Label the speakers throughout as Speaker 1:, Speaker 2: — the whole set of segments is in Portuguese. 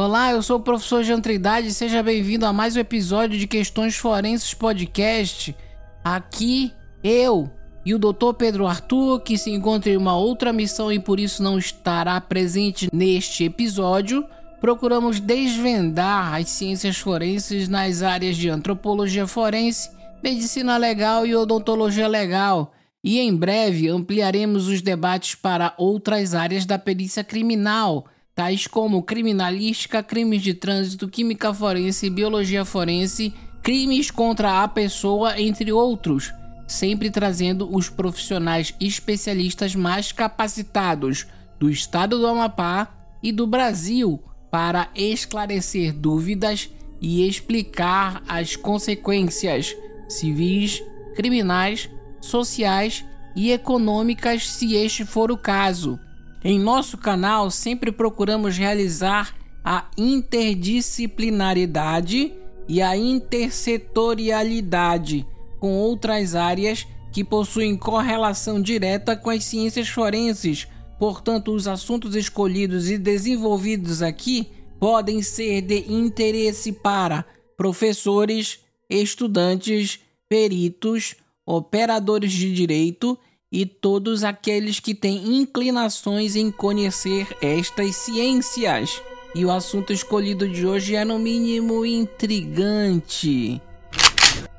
Speaker 1: Olá, eu sou o professor Jean Trindade e seja bem-vindo a mais um episódio de Questões Forenses Podcast. Aqui eu e o Dr. Pedro Arthur, que se encontra em uma outra missão e por isso não estará presente neste episódio, procuramos desvendar as ciências forenses nas áreas de antropologia forense, medicina legal e odontologia legal. E em breve ampliaremos os debates para outras áreas da perícia criminal, tais como criminalística, crimes de trânsito, química forense, biologia forense, crimes contra a pessoa, entre outros, sempre trazendo os profissionais especialistas mais capacitados do estado do Amapá e do Brasil para esclarecer dúvidas e explicar as consequências civis, criminais, sociais e econômicas, se este for o caso. Em nosso canal, sempre procuramos realizar a interdisciplinaridade e a intersetorialidade com outras áreas que possuem correlação direta com as ciências forenses. Portanto, os assuntos escolhidos e desenvolvidos aqui podem ser de interesse para professores, estudantes, peritos, operadores de direito e todos aqueles que têm inclinações em conhecer estas ciências. E o assunto escolhido de hoje é no mínimo intrigante.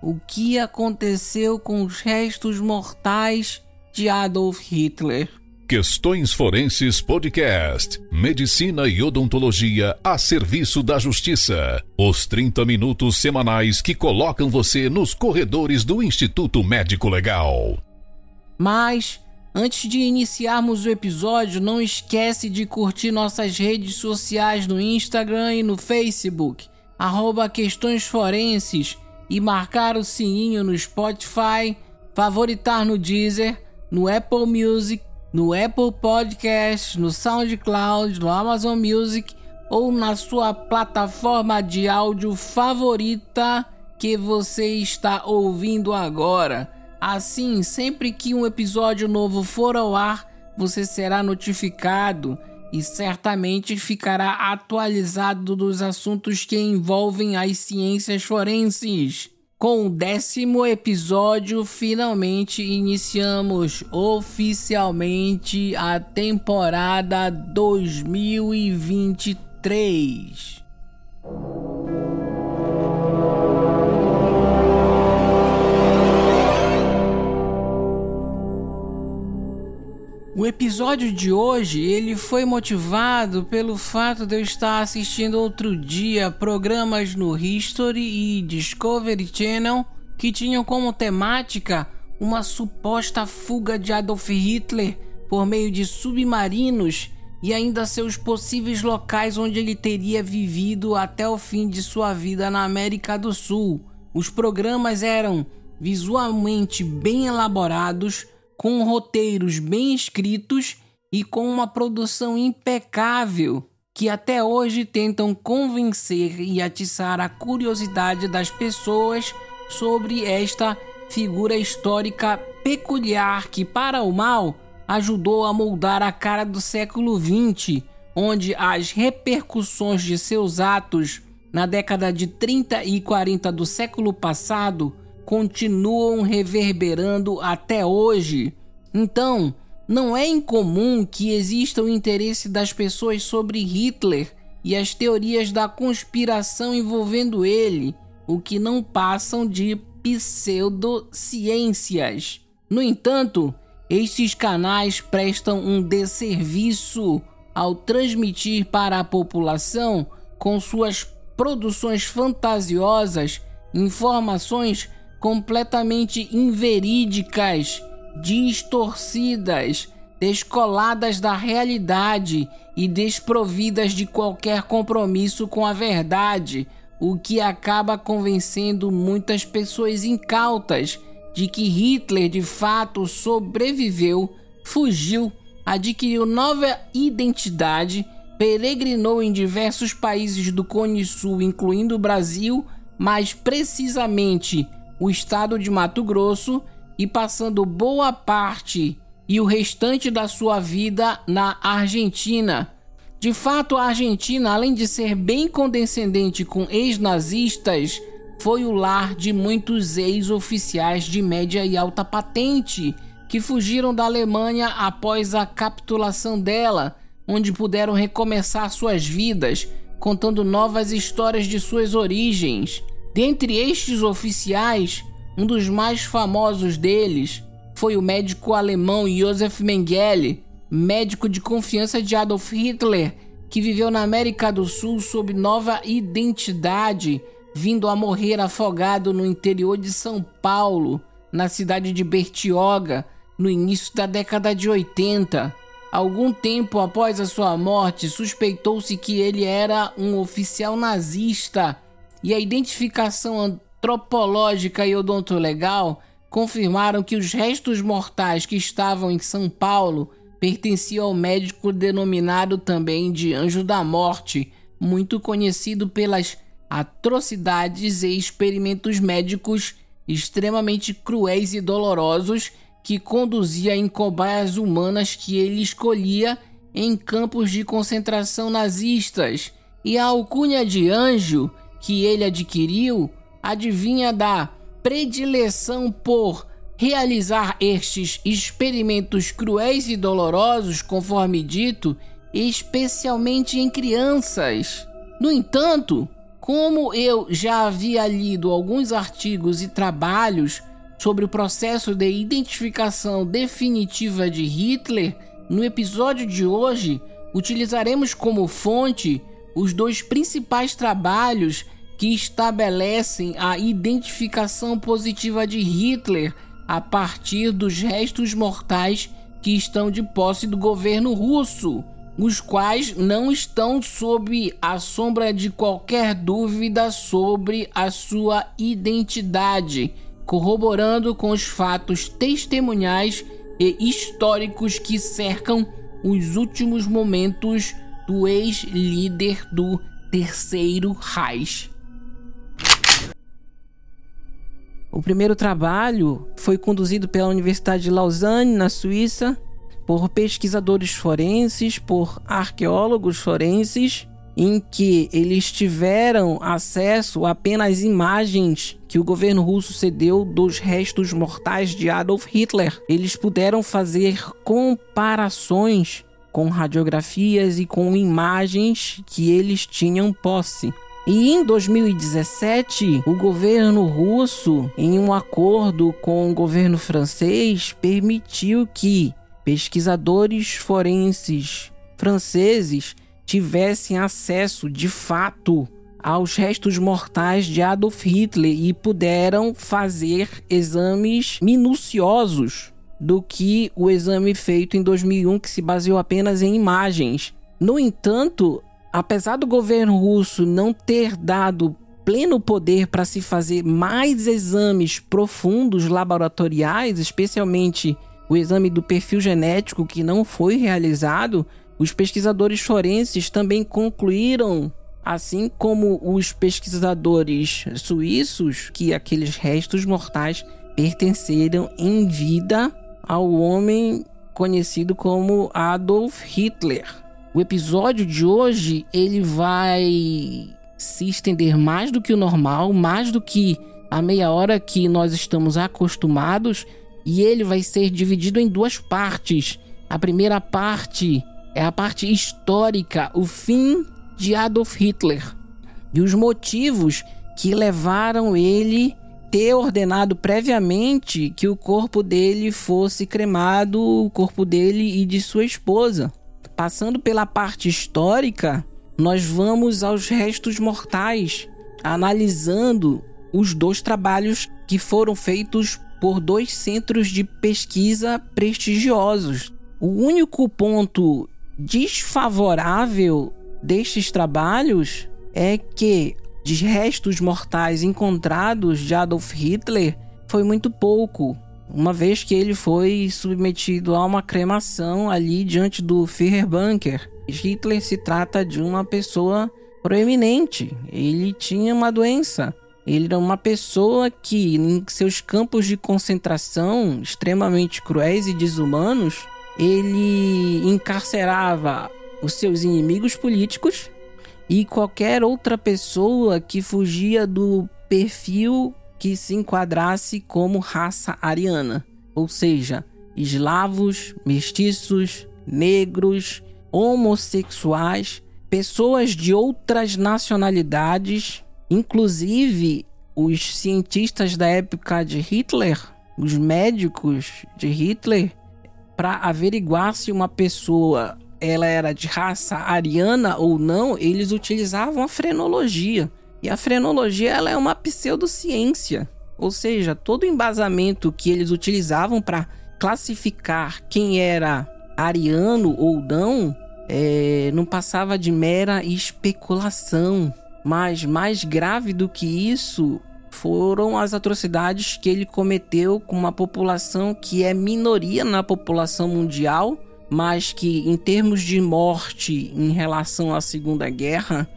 Speaker 1: O que aconteceu com os restos mortais de Adolf Hitler?
Speaker 2: Questões Forenses Podcast. Medicina e odontologia a serviço da justiça. Os 30 minutos semanais que colocam você nos corredores do Instituto Médico Legal.
Speaker 1: Mas, antes de iniciarmos o episódio, não esquece de curtir nossas redes sociais no Instagram e no Facebook, arroba Questões Forenses, e marcar o sininho no Spotify, favoritar no Deezer, no Apple Music no Apple Podcast, no SoundCloud, no Amazon Music ou na sua plataforma de áudio favorita que você está ouvindo agora. Assim, sempre que um episódio novo for ao ar, você será notificado e certamente ficará atualizado dos assuntos que envolvem as ciências forenses. Com o décimo episódio, finalmente iniciamos oficialmente a temporada 2023. Episódio de hoje ele foi motivado pelo fato de eu estar assistindo outro dia programas no History e Discovery Channel que tinham como temática uma suposta fuga de Adolf Hitler por meio de submarinos e ainda seus possíveis locais onde ele teria vivido até o fim de sua vida na América do Sul. Os programas eram visualmente bem elaborados com roteiros bem escritos e com uma produção impecável que até hoje tentam convencer e atiçar a curiosidade das pessoas sobre esta figura histórica peculiar que, para o mal, ajudou a moldar a cara do século XX, onde as repercussões de seus atos na década de 30 e 40 do século passado continuam reverberando até hoje. Então, não é incomum que exista o interesse das pessoas sobre Hitler e as teorias da conspiração envolvendo ele, o que não passam de pseudociências. No entanto, estes canais prestam um desserviço ao transmitir para a população, com suas produções fantasiosas, informações completamente inverídicas, distorcidas, descoladas da realidade e desprovidas de qualquer compromisso com a verdade, o que acaba convencendo muitas pessoas incautas de que Hitler de fato sobreviveu, fugiu, adquiriu nova identidade, peregrinou em diversos países do Cone Sul, incluindo o Brasil, mais precisamente o estado de Mato Grosso, e passando boa parte e o restante da sua vida na Argentina. De fato, a Argentina, além de ser bem condescendente com ex-nazistas, foi o lar de muitos ex-oficiais de média e alta patente que fugiram da Alemanha após a capitulação dela, onde puderam recomeçar suas vidas, contando novas histórias de suas origens. Dentre estes oficiais, um dos mais famosos deles foi o médico alemão Josef Mengele, médico de confiança de Adolf Hitler, que viveu na América do Sul sob nova identidade, vindo a morrer afogado no interior de São Paulo, na cidade de Bertioga, no início da década de 80. Algum tempo após a sua morte, suspeitou-se que ele era um oficial nazista e a identificação antropológica e odontolegal confirmaram que os restos mortais que estavam em São Paulo pertenciam ao médico denominado também de Anjo da Morte, muito conhecido pelas atrocidades e experimentos médicos extremamente cruéis e dolorosos que conduzia em cobaias humanas que ele escolhia em campos de concentração nazistas, e a alcunha de anjo que ele adquiriu adivinha da predileção por realizar estes experimentos cruéis e dolorosos, conforme dito, especialmente em crianças. No entanto, como eu já havia lido alguns artigos e trabalhos sobre o processo de identificação definitiva de Hitler, no episódio de hoje utilizaremos como fonte os dois principais trabalhos que estabelecem a identificação positiva de Hitler a partir dos restos mortais que estão de posse do governo russo, os quais não estão sob a sombra de qualquer dúvida sobre a sua identidade, corroborando com os fatos testemunhais e históricos que cercam os últimos momentos do ex-líder do Terceiro Reich. O primeiro trabalho foi conduzido pela Universidade de Lausanne, na Suíça, por pesquisadores forenses, por arqueólogos forenses, em que eles tiveram acesso apenas imagens que o governo russo cedeu dos restos mortais de Adolf Hitler. Eles puderam fazer comparações com radiografias e com imagens que eles tinham posse. E em 2017, o governo russo, em um acordo com o governo francês, permitiu que pesquisadores forenses franceses tivessem acesso de fato aos restos mortais de Adolf Hitler e puderam fazer exames minuciosos do que o exame feito em 2001 que se baseou apenas em imagens. No entanto, apesar do governo russo não ter dado pleno poder para se fazer mais exames profundos laboratoriais, especialmente o exame do perfil genético que não foi realizado, os pesquisadores forenses também concluíram, assim como os pesquisadores suíços, que aqueles restos mortais pertenceram em vida ao homem conhecido como Adolf Hitler. O episódio de hoje ele vai se estender mais do que o normal, mais do que a meia hora que nós estamos acostumados, e ele vai ser dividido em duas partes. A primeira parte é a parte histórica, o fim de Adolf Hitler e os motivos que levaram ele ter ordenado previamente que o corpo dele fosse cremado, o corpo dele e de sua esposa. Passando pela parte histórica, nós vamos aos restos mortais, analisando os dois trabalhos que foram feitos por dois centros de pesquisa prestigiosos. O único ponto desfavorável destes trabalhos é que de restos mortais encontrados de Adolf Hitler foi muito pouco uma vez que ele foi submetido a uma cremação ali diante do Führerbunker. Hitler se trata de uma pessoa proeminente, ele tinha uma doença. Ele era uma pessoa que, em seus campos de concentração extremamente cruéis e desumanos, ele encarcerava os seus inimigos políticos e qualquer outra pessoa que fugia do perfil que se enquadrasse como raça ariana, ou seja, eslavos, mestiços, negros, homossexuais, pessoas de outras nacionalidades, inclusive os cientistas da época de Hitler, os médicos de Hitler, para averiguar se uma pessoa ela era de raça ariana ou não, eles utilizavam a frenologia. E a frenologia ela é uma pseudociência, ou seja, todo o embasamento que eles utilizavam para classificar quem era ariano ou não é, não passava de mera especulação. Mas mais grave do que isso foram as atrocidades que ele cometeu com uma população que é minoria na população mundial, mas que, em termos de morte em relação à Segunda Guerra,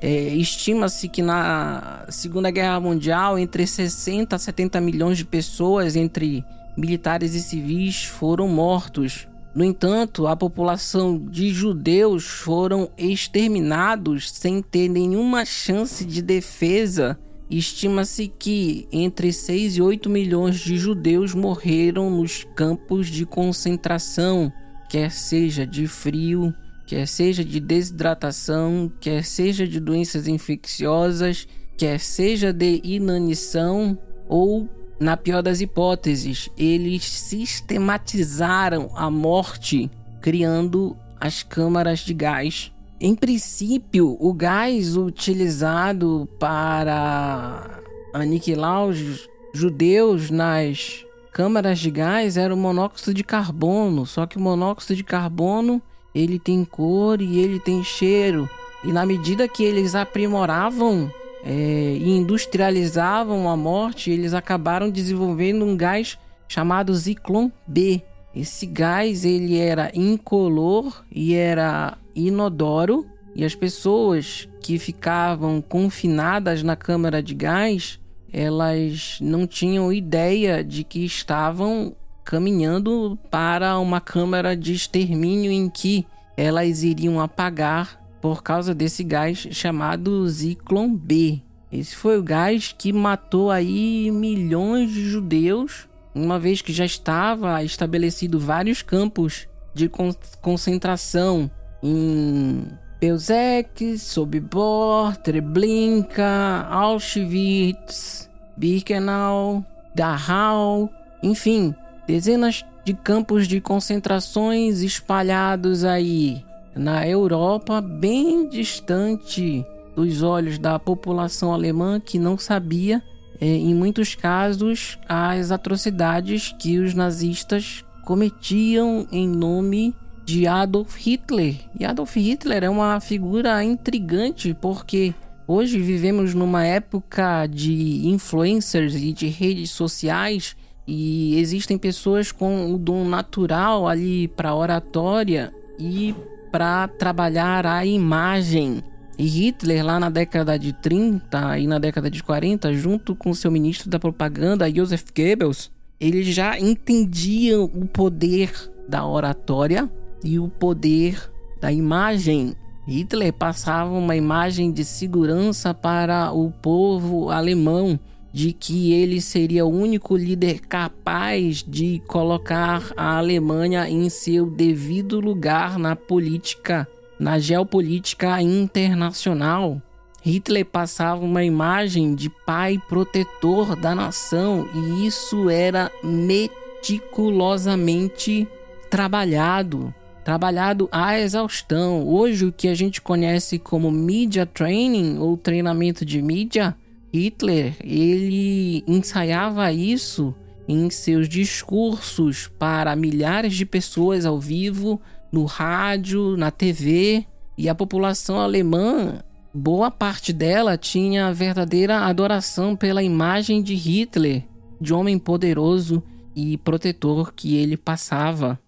Speaker 1: é, estima-se que na Segunda Guerra Mundial, entre 60 a 70 milhões de pessoas, entre militares e civis, foram mortos. No entanto, a população de judeus foram exterminados sem ter nenhuma chance de defesa. Estima-se que entre 6 e 8 milhões de judeus morreram nos campos de concentração, quer seja de frio, quer seja de desidratação, quer seja de doenças infecciosas, quer seja de inanição ou na pior das hipóteses, eles sistematizaram a morte criando as câmaras de gás. Em princípio, o gás utilizado para aniquilar os judeus nas câmaras de gás era o monóxido de carbono, só que o monóxido de carbono ele tem cor e ele tem cheiro. E na medida que eles aprimoravam é, e industrializavam a morte, eles acabaram desenvolvendo um gás chamado Zyklon B. Esse gás ele era incolor e era inodoro e as pessoas que ficavam confinadas na câmara de gás, elas não tinham ideia de que estavam caminhando para uma câmara de extermínio em que elas iriam apagar por causa desse gás chamado Zyklon B. Esse foi o gás que matou aí milhões de judeus, uma vez que já estava estabelecido vários campos de con concentração em Belzec, Sobibor, Treblinka, Auschwitz, Birkenau, Dachau, enfim, dezenas de campos de concentrações espalhados aí na Europa, bem distante dos olhos da população alemã que não sabia, é, em muitos casos, as atrocidades que os nazistas cometiam em nome de Adolf Hitler. E Adolf Hitler é uma figura intrigante porque hoje vivemos numa época de influencers e de redes sociais e existem pessoas com o dom natural ali para oratória e para trabalhar a imagem. E Hitler, lá na década de 30 e na década de 40, junto com seu ministro da propaganda, Joseph Goebbels, eles já entendiam o poder da oratória e o poder da imagem. Hitler passava uma imagem de segurança para o povo alemão de que ele seria o único líder capaz de colocar a Alemanha em seu devido lugar na política, na geopolítica internacional. Hitler passava uma imagem de pai protetor da nação e isso era meticulosamente trabalhado, trabalhado à exaustão. Hoje o que a gente conhece como media training ou treinamento de mídia Hitler, ele ensaiava isso em seus discursos para milhares de pessoas ao vivo, no rádio, na TV, e a população alemã, boa parte dela tinha verdadeira adoração pela imagem de Hitler, de homem poderoso e protetor que ele passava.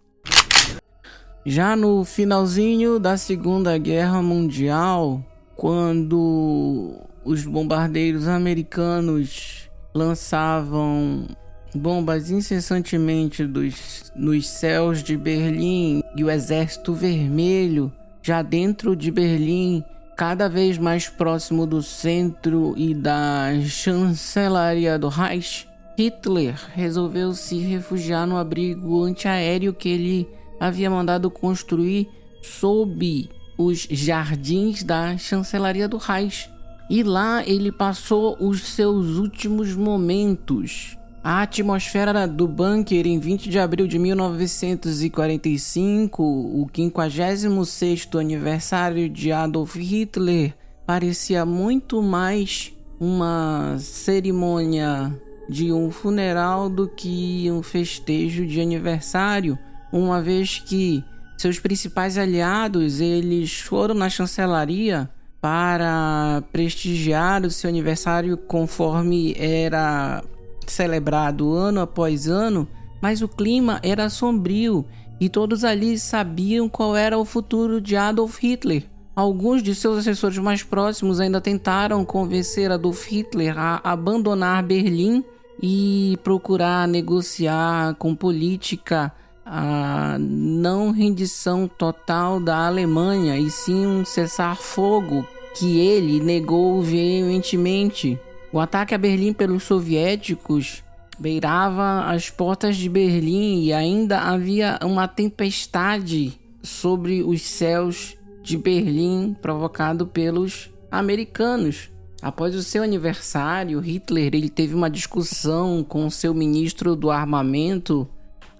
Speaker 1: Já no finalzinho da Segunda Guerra Mundial, quando os bombardeiros americanos lançavam bombas incessantemente dos, nos céus de Berlim e o Exército Vermelho já dentro de Berlim, cada vez mais próximo do centro e da chancelaria do Reich, Hitler resolveu se refugiar no abrigo antiaéreo que ele havia mandado construir sob os jardins da chancelaria do Reich. E lá ele passou os seus últimos momentos. A atmosfera do bunker em 20 de abril de 1945, o 56º aniversário de Adolf Hitler, parecia muito mais uma cerimônia de um funeral do que um festejo de aniversário, uma vez que seus principais aliados eles foram na chancelaria para prestigiar o seu aniversário conforme era celebrado ano após ano, mas o clima era sombrio e todos ali sabiam qual era o futuro de Adolf Hitler. Alguns de seus assessores mais próximos ainda tentaram convencer Adolf Hitler a abandonar Berlim e procurar negociar com política a não rendição total da Alemanha e sim um cessar-fogo que ele negou veementemente. O ataque a Berlim pelos soviéticos beirava as portas de Berlim e ainda havia uma tempestade sobre os céus de Berlim provocado pelos americanos. Após o seu aniversário, Hitler ele teve uma discussão com seu ministro do armamento,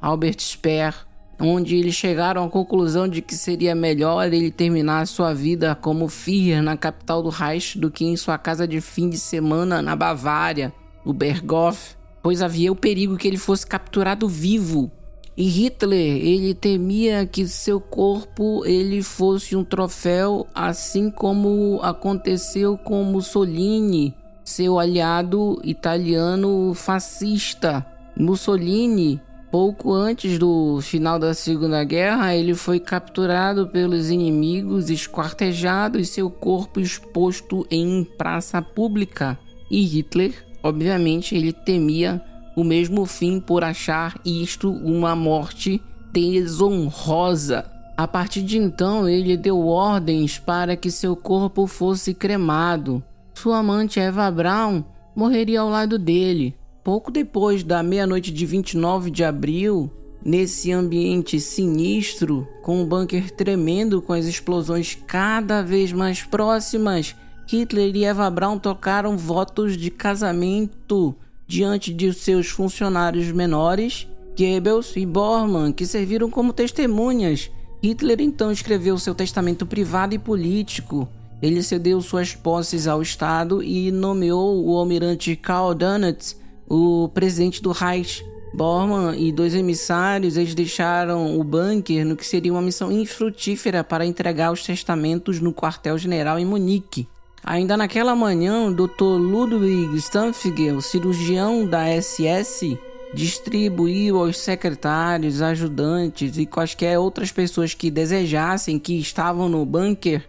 Speaker 1: Albert Speer, onde eles chegaram à conclusão de que seria melhor ele terminar sua vida como Führer na capital do Reich do que em sua casa de fim de semana na Bavária, o Berghof, pois havia o perigo que ele fosse capturado vivo. E Hitler, ele temia que seu corpo ele fosse um troféu, assim como aconteceu com Mussolini, seu aliado italiano fascista. Mussolini Pouco antes do final da Segunda Guerra, ele foi capturado pelos inimigos, esquartejado e seu corpo exposto em praça pública. E Hitler, obviamente, ele temia o mesmo fim por achar isto uma morte desonrosa. A partir de então, ele deu ordens para que seu corpo fosse cremado. Sua amante Eva Braun morreria ao lado dele. Pouco depois da meia-noite de 29 de abril, nesse ambiente sinistro, com um bunker tremendo com as explosões cada vez mais próximas, Hitler e Eva Braun tocaram votos de casamento diante de seus funcionários menores, Goebbels e Bormann, que serviram como testemunhas. Hitler então escreveu seu testamento privado e político. Ele cedeu suas posses ao Estado e nomeou o almirante Karl Donitz o presidente do Reich, Bormann e dois emissários, eles deixaram o bunker no que seria uma missão infrutífera para entregar os testamentos no quartel-general em Munique. Ainda naquela manhã, o Dr. Ludwig Stampfiger, o cirurgião da SS, distribuiu aos secretários, ajudantes e quaisquer outras pessoas que desejassem que estavam no bunker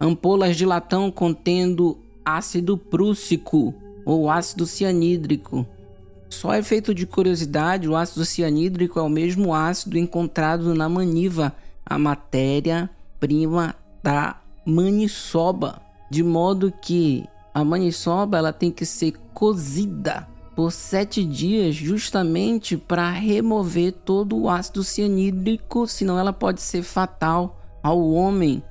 Speaker 1: ampolas de latão contendo ácido prússico ou ácido cianídrico. Só efeito de curiosidade, o ácido cianídrico é o mesmo ácido encontrado na maniva, a matéria-prima da maniçoba, de modo que a maniçoba ela tem que ser cozida por sete dias justamente para remover todo o ácido cianídrico, senão ela pode ser fatal ao homem.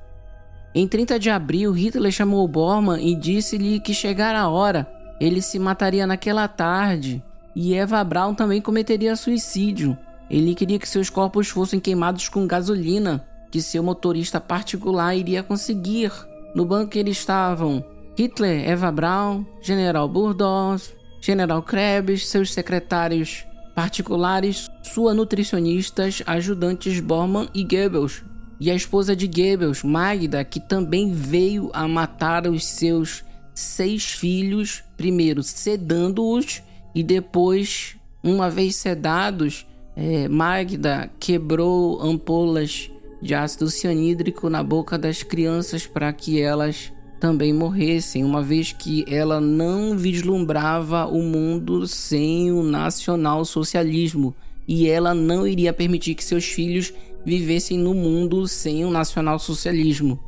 Speaker 1: Em 30 de abril, Hitler chamou Bormann e disse-lhe que chegara a hora ele se mataria naquela tarde e Eva Braun também cometeria suicídio. Ele queria que seus corpos fossem queimados com gasolina, que seu motorista particular iria conseguir. No bunker estavam Hitler, Eva Braun, General Burdorf, General Krebs, seus secretários particulares, sua nutricionistas, ajudantes Bormann e Goebbels, e a esposa de Goebbels, Magda, que também veio a matar os seus seis filhos, primeiro sedando-os e depois, uma vez sedados, é, Magda quebrou ampolas de ácido cianídrico na boca das crianças para que elas também morressem, uma vez que ela não vislumbrava o mundo sem o nacional socialismo e ela não iria permitir que seus filhos vivessem no mundo sem o nacionalsocialismo.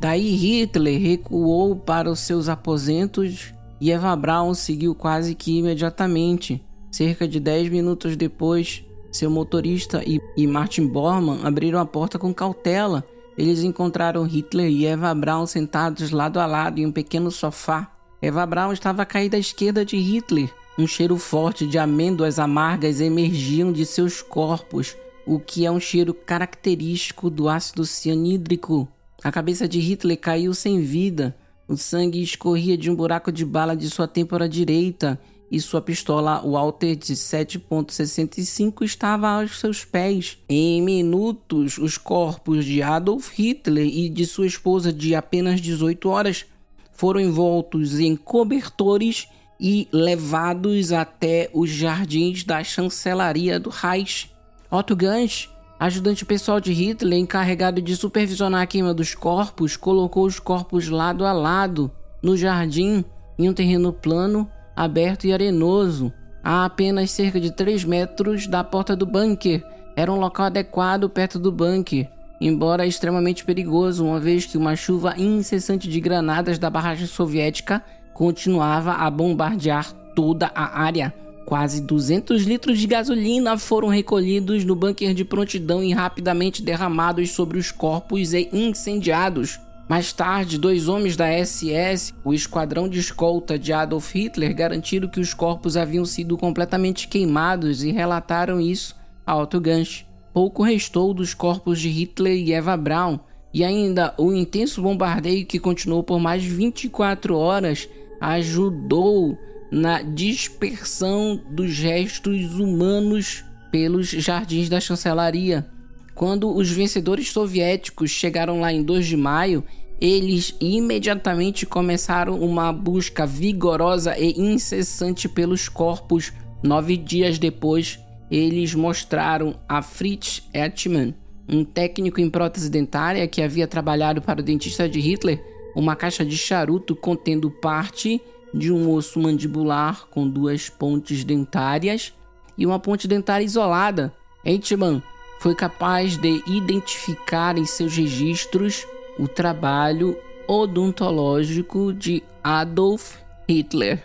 Speaker 1: Daí Hitler recuou para os seus aposentos e Eva Braun seguiu quase que imediatamente. Cerca de 10 minutos depois, seu motorista e Martin Bormann abriram a porta com cautela. Eles encontraram Hitler e Eva Braun sentados lado a lado em um pequeno sofá. Eva Braun estava caída à esquerda de Hitler. Um cheiro forte de amêndoas amargas emergiam de seus corpos, o que é um cheiro característico do ácido cianídrico. A cabeça de Hitler caiu sem vida. O sangue escorria de um buraco de bala de sua têmpora direita e sua pistola Walter de 7.65 estava aos seus pés. Em minutos, os corpos de Adolf Hitler e de sua esposa de apenas 18 horas foram envoltos em cobertores e levados até os jardins da chancelaria do Reich. Otto Gans, ajudante pessoal de Hitler encarregado de supervisionar a queima dos corpos, colocou os corpos lado a lado no jardim em um terreno plano aberto e arenoso, a apenas cerca de 3 metros da porta do bunker. Era um local adequado perto do bunker, embora extremamente perigoso, uma vez que uma chuva incessante de granadas da barragem soviética continuava a bombardear toda a área. Quase 200 litros de gasolina foram recolhidos no bunker de prontidão e rapidamente derramados sobre os corpos e incendiados. Mais tarde, dois homens da SS, o esquadrão de escolta de Adolf Hitler, garantiram que os corpos haviam sido completamente queimados e relataram isso a Otto Gansch. Pouco restou dos corpos de Hitler e Eva Braun, e ainda o intenso bombardeio que continuou por mais 24 horas ajudou na dispersão dos restos humanos pelos jardins da chancelaria. Quando os vencedores soviéticos chegaram lá em 2 de maio, eles imediatamente começaram uma busca vigorosa e incessante pelos corpos. Nove dias depois, eles mostraram a Fritz Etman, um técnico em prótese dentária que havia trabalhado para o dentista de Hitler, uma caixa de charuto contendo parte de um osso mandibular com duas pontes dentárias e uma ponte dentária isolada. Eitman foi capaz de identificar em seus registros o trabalho odontológico de Adolf Hitler.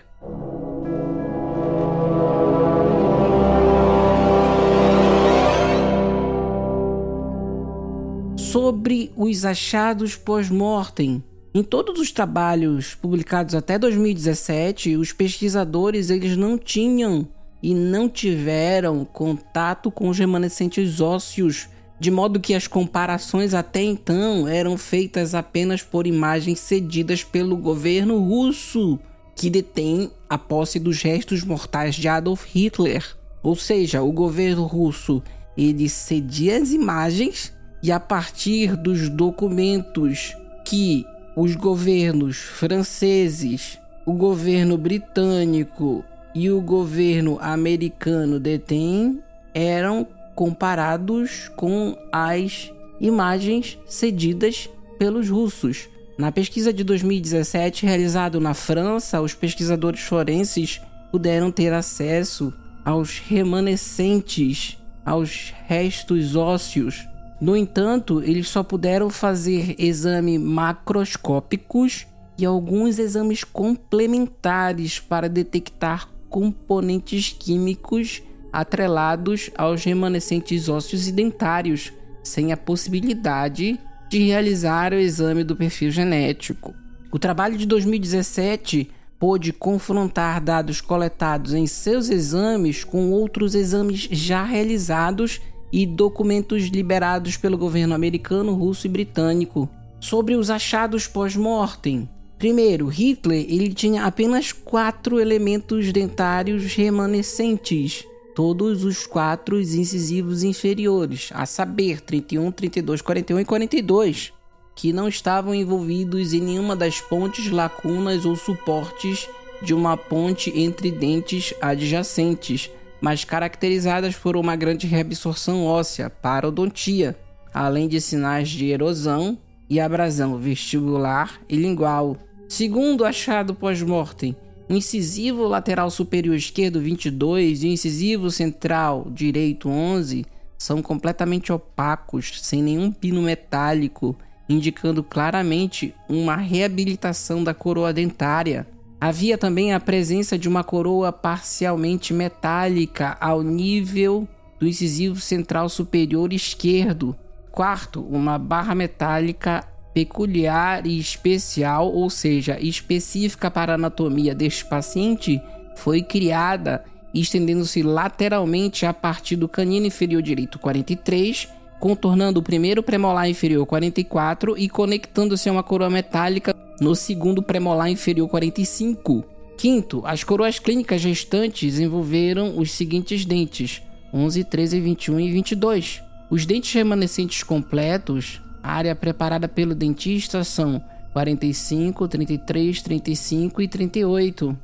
Speaker 1: Sobre os achados pós-mortem. Em todos os trabalhos publicados até 2017, os pesquisadores eles não tinham e não tiveram contato com os remanescentes ósseos de modo que as comparações até então eram feitas apenas por imagens cedidas pelo governo russo, que detém a posse dos restos mortais de Adolf Hitler. Ou seja, o governo russo ele cedia as imagens e a partir dos documentos que os governos franceses, o governo britânico e o governo americano detêm, eram comparados com as imagens cedidas pelos russos. Na pesquisa de 2017 realizada na França, os pesquisadores forenses puderam ter acesso aos remanescentes, aos restos ósseos. No entanto, eles só puderam fazer exames macroscópicos e alguns exames complementares para detectar componentes químicos atrelados aos remanescentes ósseos e dentários, sem a possibilidade de realizar o exame do perfil genético. O trabalho de 2017 pôde confrontar dados coletados em seus exames com outros exames já realizados e documentos liberados pelo governo americano, russo e britânico sobre os achados pós-mortem. Primeiro, Hitler ele tinha apenas quatro elementos dentários remanescentes, todos os quatro incisivos inferiores, a saber, 31, 32, 41 e 42, que não estavam envolvidos em nenhuma das pontes, lacunas ou suportes de uma ponte entre dentes adjacentes, mas caracterizadas por uma grande reabsorção óssea, parodontia, além de sinais de erosão e abrasão vestibular e lingual. Segundo achado pós-mortem, incisivo lateral superior esquerdo 22 e incisivo central direito 11 são completamente opacos, sem nenhum pino metálico, indicando claramente uma reabilitação da coroa dentária. Havia também a presença de uma coroa parcialmente metálica ao nível do incisivo central superior esquerdo. Quarto, uma barra metálica peculiar e especial, ou seja, específica para a anatomia deste paciente, foi criada estendendo-se lateralmente a partir do canino inferior direito 43, contornando o primeiro premolar inferior 44 e conectando-se a uma coroa metálica no segundo premolar inferior 45. Quinto, as coroas clínicas restantes envolveram os seguintes dentes: 11, 13, 21 e 22. Os dentes remanescentes completos a área preparada pelo dentista são 45, 33, 35 e 38.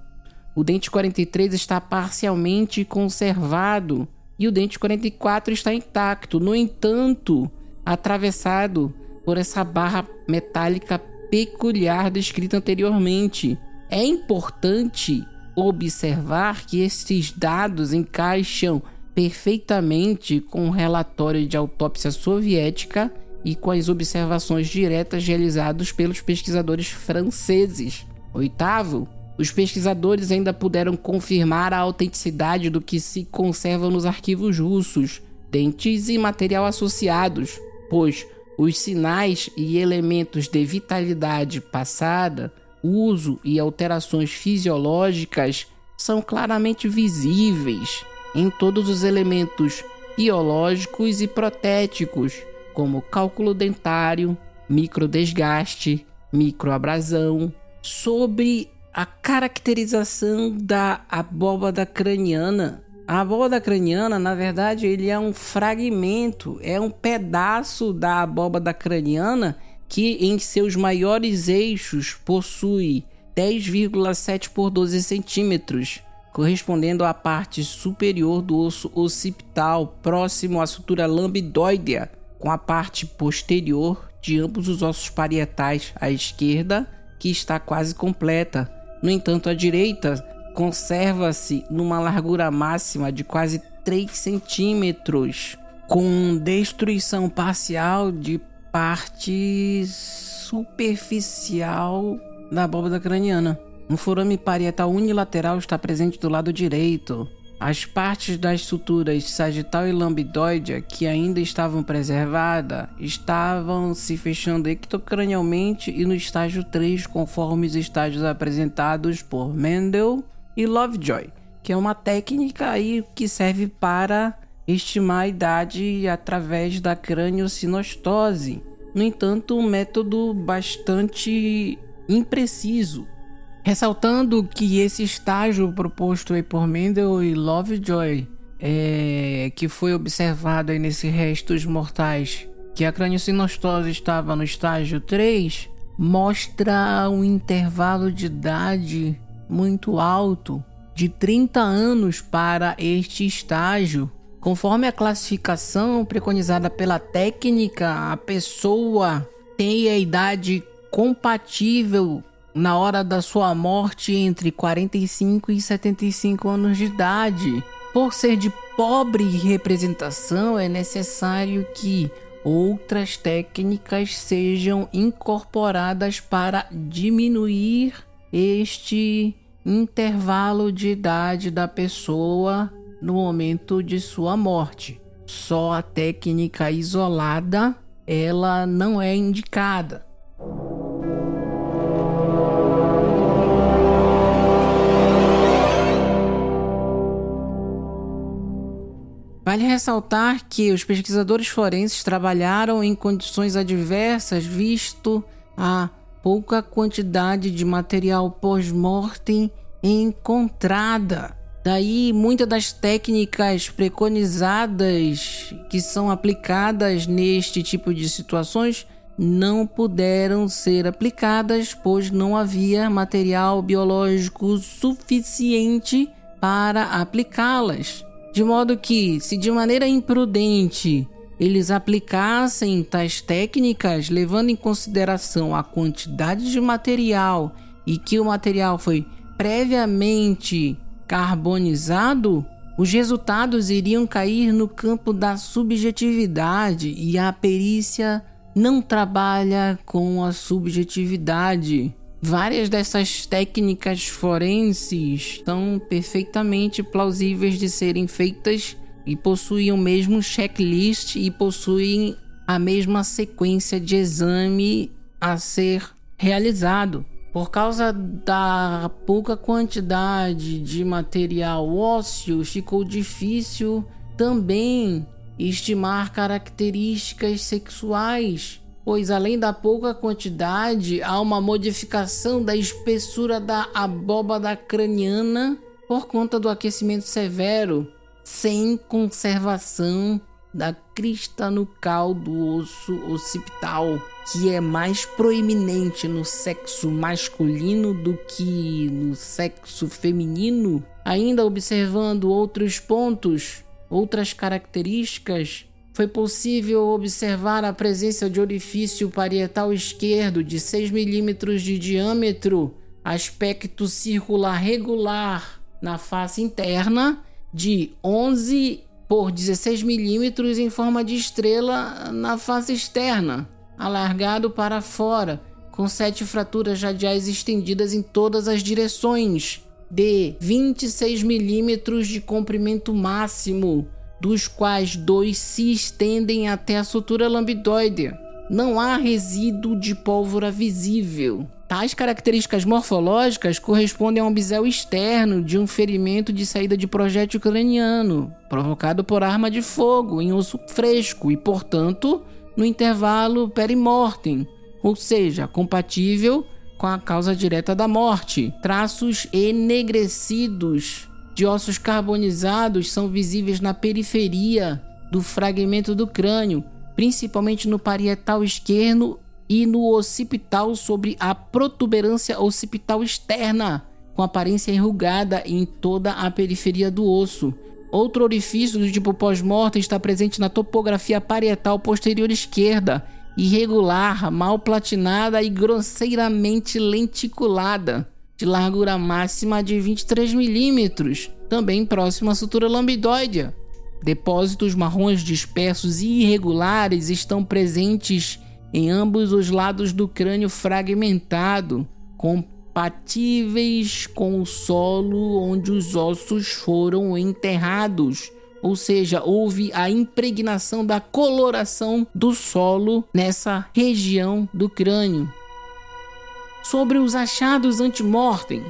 Speaker 1: O dente 43 está parcialmente conservado e o dente 44 está intacto, no entanto, atravessado por essa barra metálica peculiar descrita anteriormente. É importante observar que esses dados encaixam perfeitamente com o relatório de autópsia soviética e com as observações diretas realizadas pelos pesquisadores franceses. Oitavo, os pesquisadores ainda puderam confirmar a autenticidade do que se conserva nos arquivos russos, dentes e material associados, pois os sinais e elementos de vitalidade passada, uso e alterações fisiológicas são claramente visíveis em todos os elementos biológicos e protéticos como cálculo dentário, microdesgaste, microabrasão, sobre a caracterização da abóbada craniana. A abóbada craniana, na verdade, ele é um fragmento, é um pedaço da abóbada craniana que em seus maiores eixos possui 10,7 por 12 centímetros, correspondendo à parte superior do osso occipital, próximo à sutura lambdoidea, com a parte posterior de ambos os ossos parietais à esquerda, que está quase completa. No entanto, a direita conserva-se numa largura máxima de quase 3 centímetros, com destruição parcial de parte superficial da abóbada craniana. Um forame parietal unilateral está presente do lado direito, as partes das suturas sagital e lambdoide que ainda estavam preservadas estavam se fechando ectocranialmente e no estágio 3, conforme os estágios apresentados por Mendel e Lovejoy, que é uma técnica aí que serve para estimar a idade através da crâniosinostose. No entanto, um método bastante impreciso Ressaltando que esse estágio proposto aí por Mendel e Lovejoy, é, que foi observado aí nesse restos mortais, que a craniosinostose estava no estágio 3, mostra um intervalo de idade muito alto, de 30 anos para este estágio. Conforme a classificação preconizada pela técnica, a pessoa tem a idade compatível na hora da sua morte entre 45 e 75 anos de idade. Por ser de pobre representação, é necessário que outras técnicas sejam incorporadas para diminuir este intervalo de idade da pessoa no momento de sua morte. Só a técnica isolada ela não é indicada. Vale ressaltar que os pesquisadores forenses trabalharam em condições adversas, visto a pouca quantidade de material pós-mortem encontrada. Daí, muitas das técnicas preconizadas que são aplicadas neste tipo de situações não puderam ser aplicadas, pois não havia material biológico suficiente para aplicá-las. De modo que, se de maneira imprudente eles aplicassem tais técnicas, levando em consideração a quantidade de material e que o material foi previamente carbonizado, Os resultados iriam cair no campo da subjetividade e a perícia não trabalha com a subjetividade. Várias dessas técnicas forenses são perfeitamente plausíveis de serem feitas e possuem o mesmo checklist e possuem a mesma sequência de exame a ser realizado. Por causa da pouca quantidade de material ósseo, ficou difícil também estimar características sexuais, pois além da pouca quantidade, há uma modificação da espessura da abóbada craniana por conta do aquecimento severo, sem conservação da crista nucal do osso occipital, que é mais proeminente no sexo masculino do que no sexo feminino, ainda observando outros pontos, outras características, foi possível observar a presença de orifício parietal esquerdo de 6 milímetros de diâmetro, aspecto circular regular na face interna de 11 por 16 milímetros em forma de estrela na face externa, alargado para fora, com sete fraturas radiais estendidas em todas as direções, de 26 milímetros de comprimento máximo, dos quais dois se estendem até a sutura lambidoide. Não há resíduo de pólvora visível. Tais características morfológicas correspondem a um bisel externo de um ferimento de saída de projétil craniano, provocado por arma de fogo em osso fresco e, portanto, no intervalo perimortem, ou seja, compatível com a causa direta da morte. Traços enegrecidos de ossos carbonizados são visíveis na periferia do fragmento do crânio, principalmente no parietal esquerdo e no occipital sobre a protuberância occipital externa, com aparência enrugada em toda a periferia do osso. Outro orifício do tipo pós-mortem está presente na topografia parietal posterior esquerda, irregular, mal platinada e grosseiramente lenticulada, de largura máxima de 23 milímetros, também próximo à sutura lambidoide. Depósitos marrons dispersos e irregulares estão presentes em ambos os lados do crânio fragmentado, compatíveis com o solo onde os ossos foram enterrados. Ou seja, houve a impregnação da coloração do solo nessa região do crânio. Sobre os achados antemortem,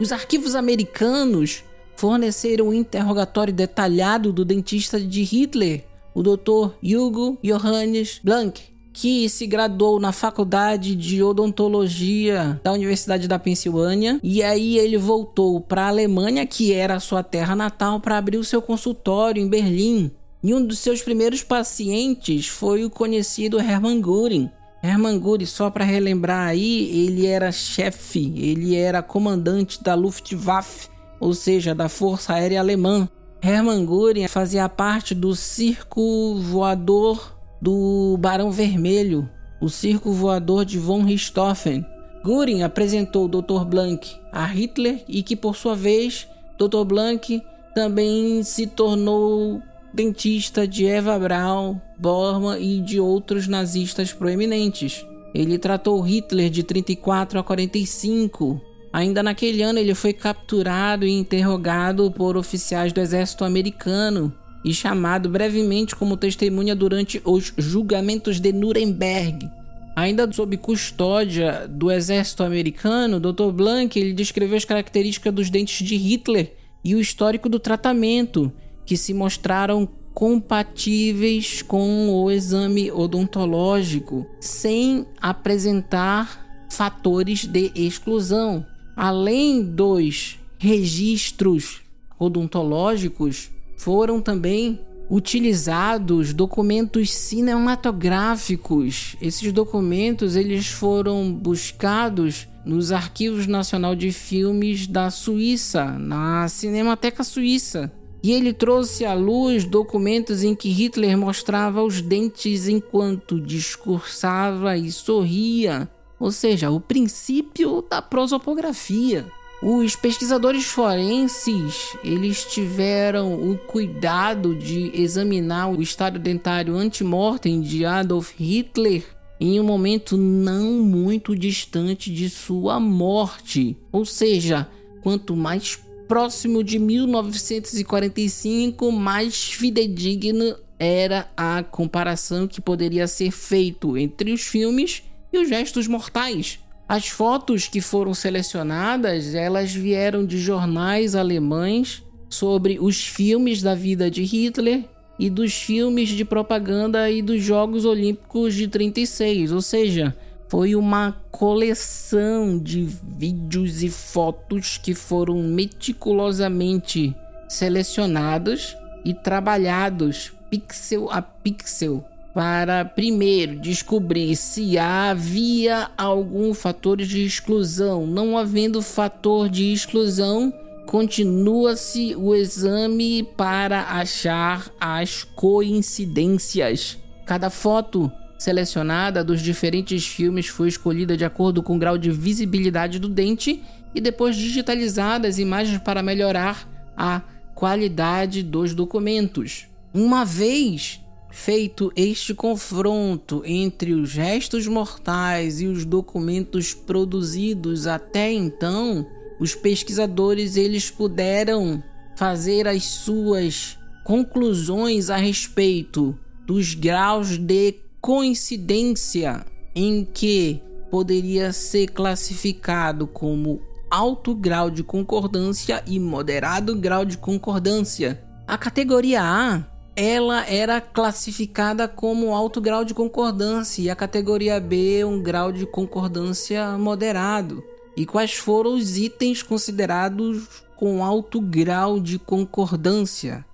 Speaker 1: os arquivos americanos forneceram um interrogatório detalhado do dentista de Hitler o Dr. Hugo Johannes Blank, que se graduou na Faculdade de Odontologia da Universidade da Pensilvânia e aí ele voltou para a Alemanha, que era sua terra natal, para abrir o seu consultório em Berlim. E um dos seus primeiros pacientes foi o conhecido Hermann Göring. Hermann Göring, só para relembrar aí, ele era chefe, ele era comandante da Luftwaffe, ou seja, da Força Aérea Alemã. Hermann Göring fazia parte do circo voador do Barão Vermelho, o circo voador de von Richthofen. Göring apresentou o Dr. Blank a Hitler e que, por sua vez, Dr. Blank também se tornou dentista de Eva Braun, Bormann e de outros nazistas proeminentes. Ele tratou Hitler de 34 a 45 Ainda naquele ano, ele foi capturado e interrogado por oficiais do exército americano e chamado brevemente como testemunha durante os julgamentos de Nuremberg. Ainda sob custódia do exército americano, Dr. Blank ele descreveu as características dos dentes de Hitler e o histórico do tratamento, que se mostraram compatíveis com o exame odontológico, sem apresentar fatores de exclusão. Além dos registros odontológicos, foram também utilizados documentos cinematográficos. Esses documentos eles foram buscados nos arquivos nacional de filmes da Suíça, na Cinemateca Suíça. E ele trouxe à luz documentos em que Hitler mostrava os dentes enquanto discursava e sorria ou seja, o princípio da prosopografia. Os pesquisadores forenses, eles tiveram o cuidado de examinar o estado dentário antemortem de Adolf Hitler em um momento não muito distante de sua morte. Ou seja, quanto mais próximo de 1945, mais fidedigno era a comparação que poderia ser feito entre os filmes e os gestos mortais. As fotos que foram selecionadas, elas vieram de jornais alemães sobre os filmes da vida de Hitler e dos filmes de propaganda e dos Jogos Olímpicos de 36, ou seja, foi uma coleção de vídeos e fotos que foram meticulosamente selecionados e trabalhados pixel a pixel para primeiro descobrir se havia algum fator de exclusão. Não havendo fator de exclusão, continua-se o exame para achar as coincidências. Cada foto selecionada dos diferentes filmes foi escolhida de acordo com o grau de visibilidade do dente e depois digitalizada as imagens para melhorar a qualidade dos documentos. Uma vez feito este confronto entre os restos mortais e os documentos produzidos até então, os pesquisadores eles puderam fazer as suas conclusões a respeito dos graus de coincidência em que poderia ser classificado como alto grau de concordância e moderado grau de concordância. A categoria A ela era classificada como alto grau de concordância e a categoria B um grau de concordância moderado e quais foram os itens considerados com alto grau de concordância.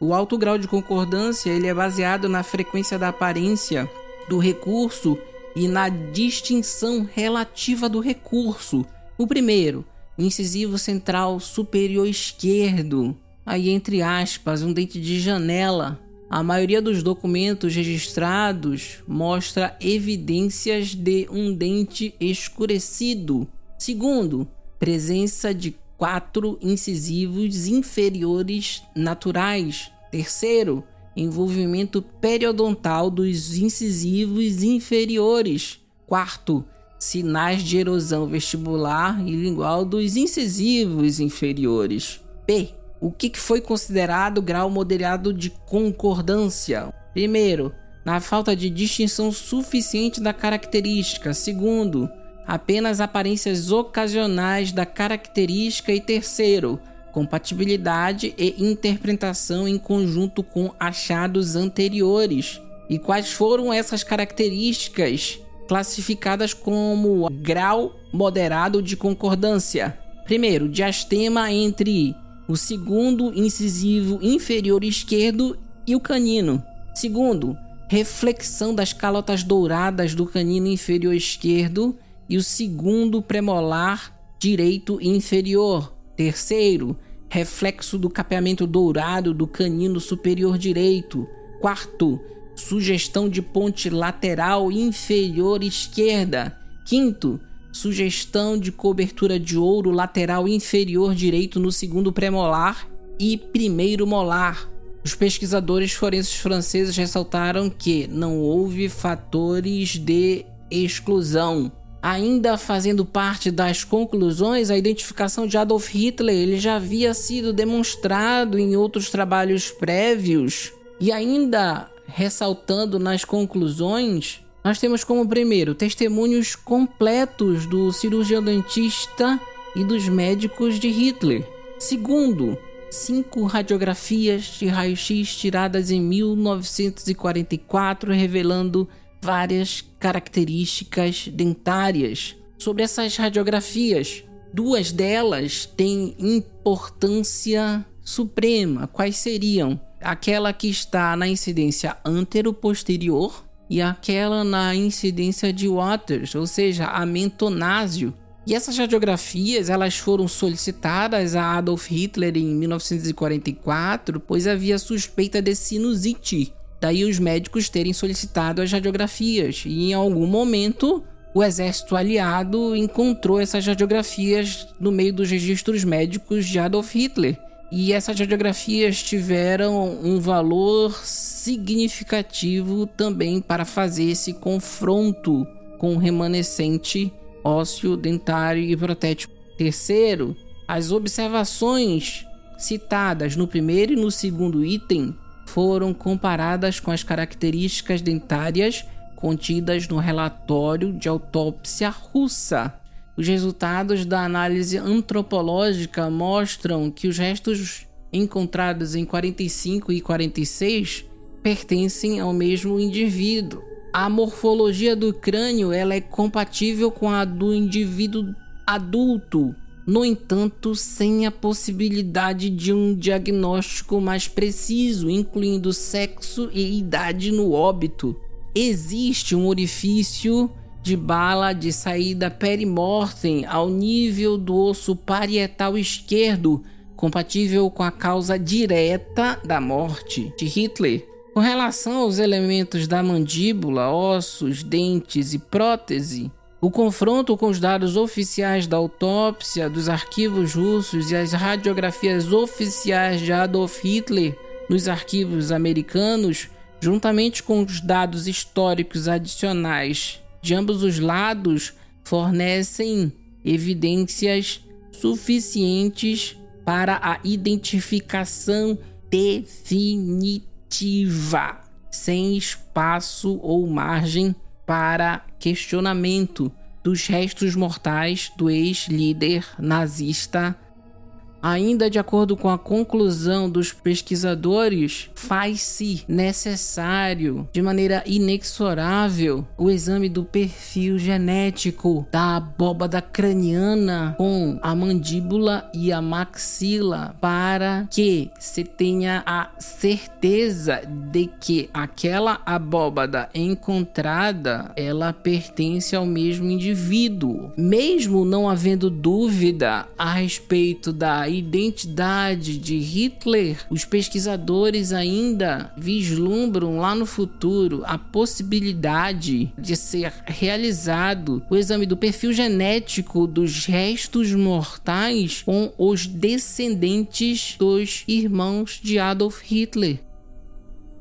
Speaker 1: O alto grau de concordância ele é baseado na frequência da aparência do recurso e na distinção relativa do recurso. O primeiro, incisivo central superior esquerdo, aí entre aspas, um dente de janela. A maioria dos documentos registrados mostra evidências de um dente escurecido. Segundo, presença de quatro incisivos inferiores naturais. Terceiro, envolvimento periodontal dos incisivos inferiores. Quarto, sinais de erosão vestibular e lingual dos incisivos inferiores. P. O que foi considerado grau moderado de concordância? Primeiro, na falta de distinção suficiente da característica. Segundo, apenas aparências ocasionais da característica e terceiro, compatibilidade e interpretação em conjunto com achados anteriores. E quais foram essas características classificadas como grau moderado de concordância? Primeiro, diastema entre o segundo incisivo inferior esquerdo e o canino. Segundo, reflexão das calotas douradas do canino inferior esquerdo e o segundo premolar direito inferior. Terceiro, reflexo do capeamento dourado do canino superior direito. Quarto, sugestão de ponte lateral inferior esquerda. Quinto, sugestão de cobertura de ouro lateral inferior direito no segundo premolar e primeiro molar. Os pesquisadores forenses franceses ressaltaram que não houve fatores de exclusão. Ainda fazendo parte das conclusões, a identificação de Adolf Hitler ele já havia sido demonstrado em outros trabalhos prévios e ainda ressaltando nas conclusões, nós temos como primeiro testemunhos completos do cirurgião dentista e dos médicos de Hitler. Segundo, cinco radiografias de raio-x tiradas em 1944 revelando várias características dentárias. Sobre essas radiografias, duas delas têm importância suprema. Quais seriam? Aquela que está na incidência antero-posterior e aquela na incidência de Waters, ou seja, a mentonásio. E essas radiografias elas foram solicitadas a Adolf Hitler em 1944, pois havia suspeita de sinusite. Daí os médicos terem solicitado as radiografias e em algum momento o exército aliado encontrou essas radiografias no meio dos registros médicos de Adolf Hitler. E essas radiografias tiveram um valor significativo também para fazer esse confronto com o remanescente ósseo, dentário e protético. Terceiro, as observações citadas no primeiro e no segundo item foram comparadas com as características dentárias contidas no relatório de autópsia russa. Os resultados da análise antropológica mostram que os restos encontrados em 45 e 46 pertencem ao mesmo indivíduo. A morfologia do crânio ela é compatível com a do indivíduo adulto, no entanto, sem a possibilidade de um diagnóstico mais preciso, incluindo sexo e idade no óbito. Existe um orifício de bala de saída perimortem ao nível do osso parietal esquerdo, compatível com a causa direta da morte de Hitler. Com relação aos elementos da mandíbula, ossos, dentes e prótese, o confronto com os dados oficiais da autópsia dos arquivos russos e as radiografias oficiais de Adolf Hitler nos arquivos americanos, juntamente com os dados históricos adicionais de ambos os lados, fornecem evidências suficientes para a identificação definitiva, sem espaço ou margem para questionamento dos restos mortais do ex-líder nazista Ainda de acordo com a conclusão dos pesquisadores, faz-se necessário, de maneira inexorável, o exame do perfil genético da abóbada craniana com a mandíbula e a maxila para que se tenha a certeza de que aquela abóbada encontrada ela pertence ao mesmo indivíduo, mesmo não havendo dúvida a respeito da identidade de Hitler, os pesquisadores ainda vislumbram lá no futuro a possibilidade de ser realizado o exame do perfil genético dos restos mortais com os descendentes dos irmãos de Adolf Hitler.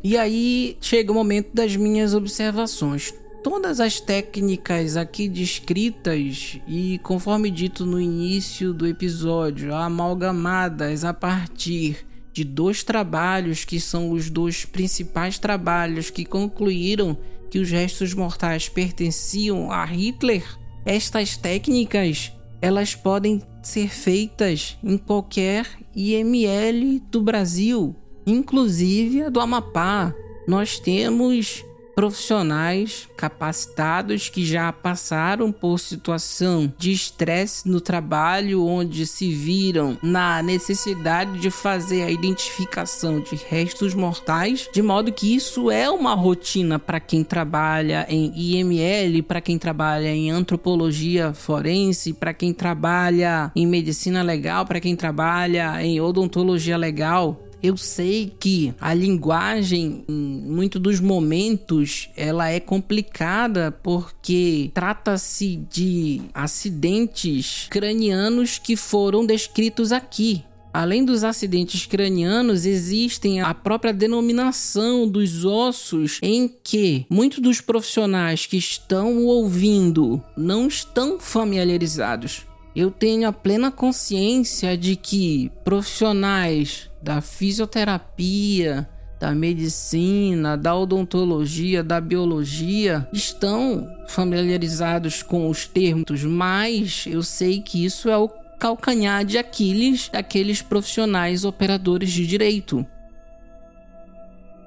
Speaker 1: E aí chega o momento das minhas observações. Todas as técnicas aqui descritas e conforme dito no início do episódio, amalgamadas a partir de dois trabalhos que são os dois principais trabalhos que concluíram que os restos mortais pertenciam a Hitler, estas técnicas elas podem ser feitas em qualquer IML do Brasil, inclusive a do Amapá. Nós temos profissionais capacitados que já passaram por situação de estresse no trabalho, onde se viram na necessidade de fazer a identificação de restos mortais, de modo que isso é uma rotina para quem trabalha em IML, para quem trabalha em antropologia forense, para quem trabalha em medicina legal, para quem trabalha em odontologia legal. Eu sei que a linguagem, em muitos dos momentos, ela é complicada porque trata-se de acidentes cranianos que foram descritos aqui. Além dos acidentes cranianos, existem a própria denominação dos ossos em que muitos dos profissionais que estão ouvindo não estão familiarizados. Eu tenho a plena consciência de que profissionais da fisioterapia, da medicina, da odontologia, da biologia estão familiarizados com os termos, mas eu sei que isso é o calcanhar de Aquiles daqueles profissionais operadores de direito.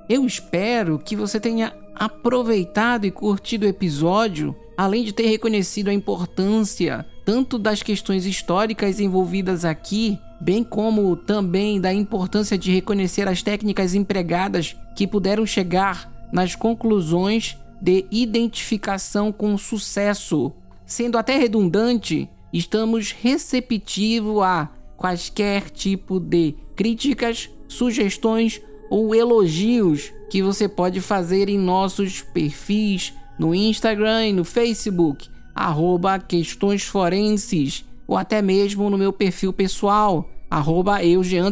Speaker 1: Eu espero que você tenha aproveitado e curtido o episódio, além de ter reconhecido a importância tanto das questões históricas envolvidas aqui, bem como também da importância de reconhecer as técnicas empregadas que puderam chegar nas conclusões de identificação com sucesso. Sendo até redundante, estamos receptivos a quaisquer tipo de críticas, sugestões ou elogios que você pode fazer em nossos perfis no Instagram e no Facebook arroba questões forenses, ou até mesmo no meu perfil pessoal, arroba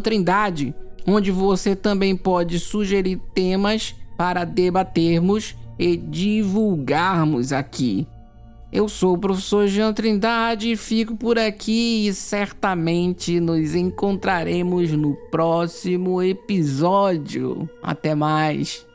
Speaker 1: Trindade, onde você também pode sugerir temas para debatermos e divulgarmos aqui. Eu sou o professor Jean Trindade fico por aqui e certamente nos encontraremos no próximo episódio. Até mais!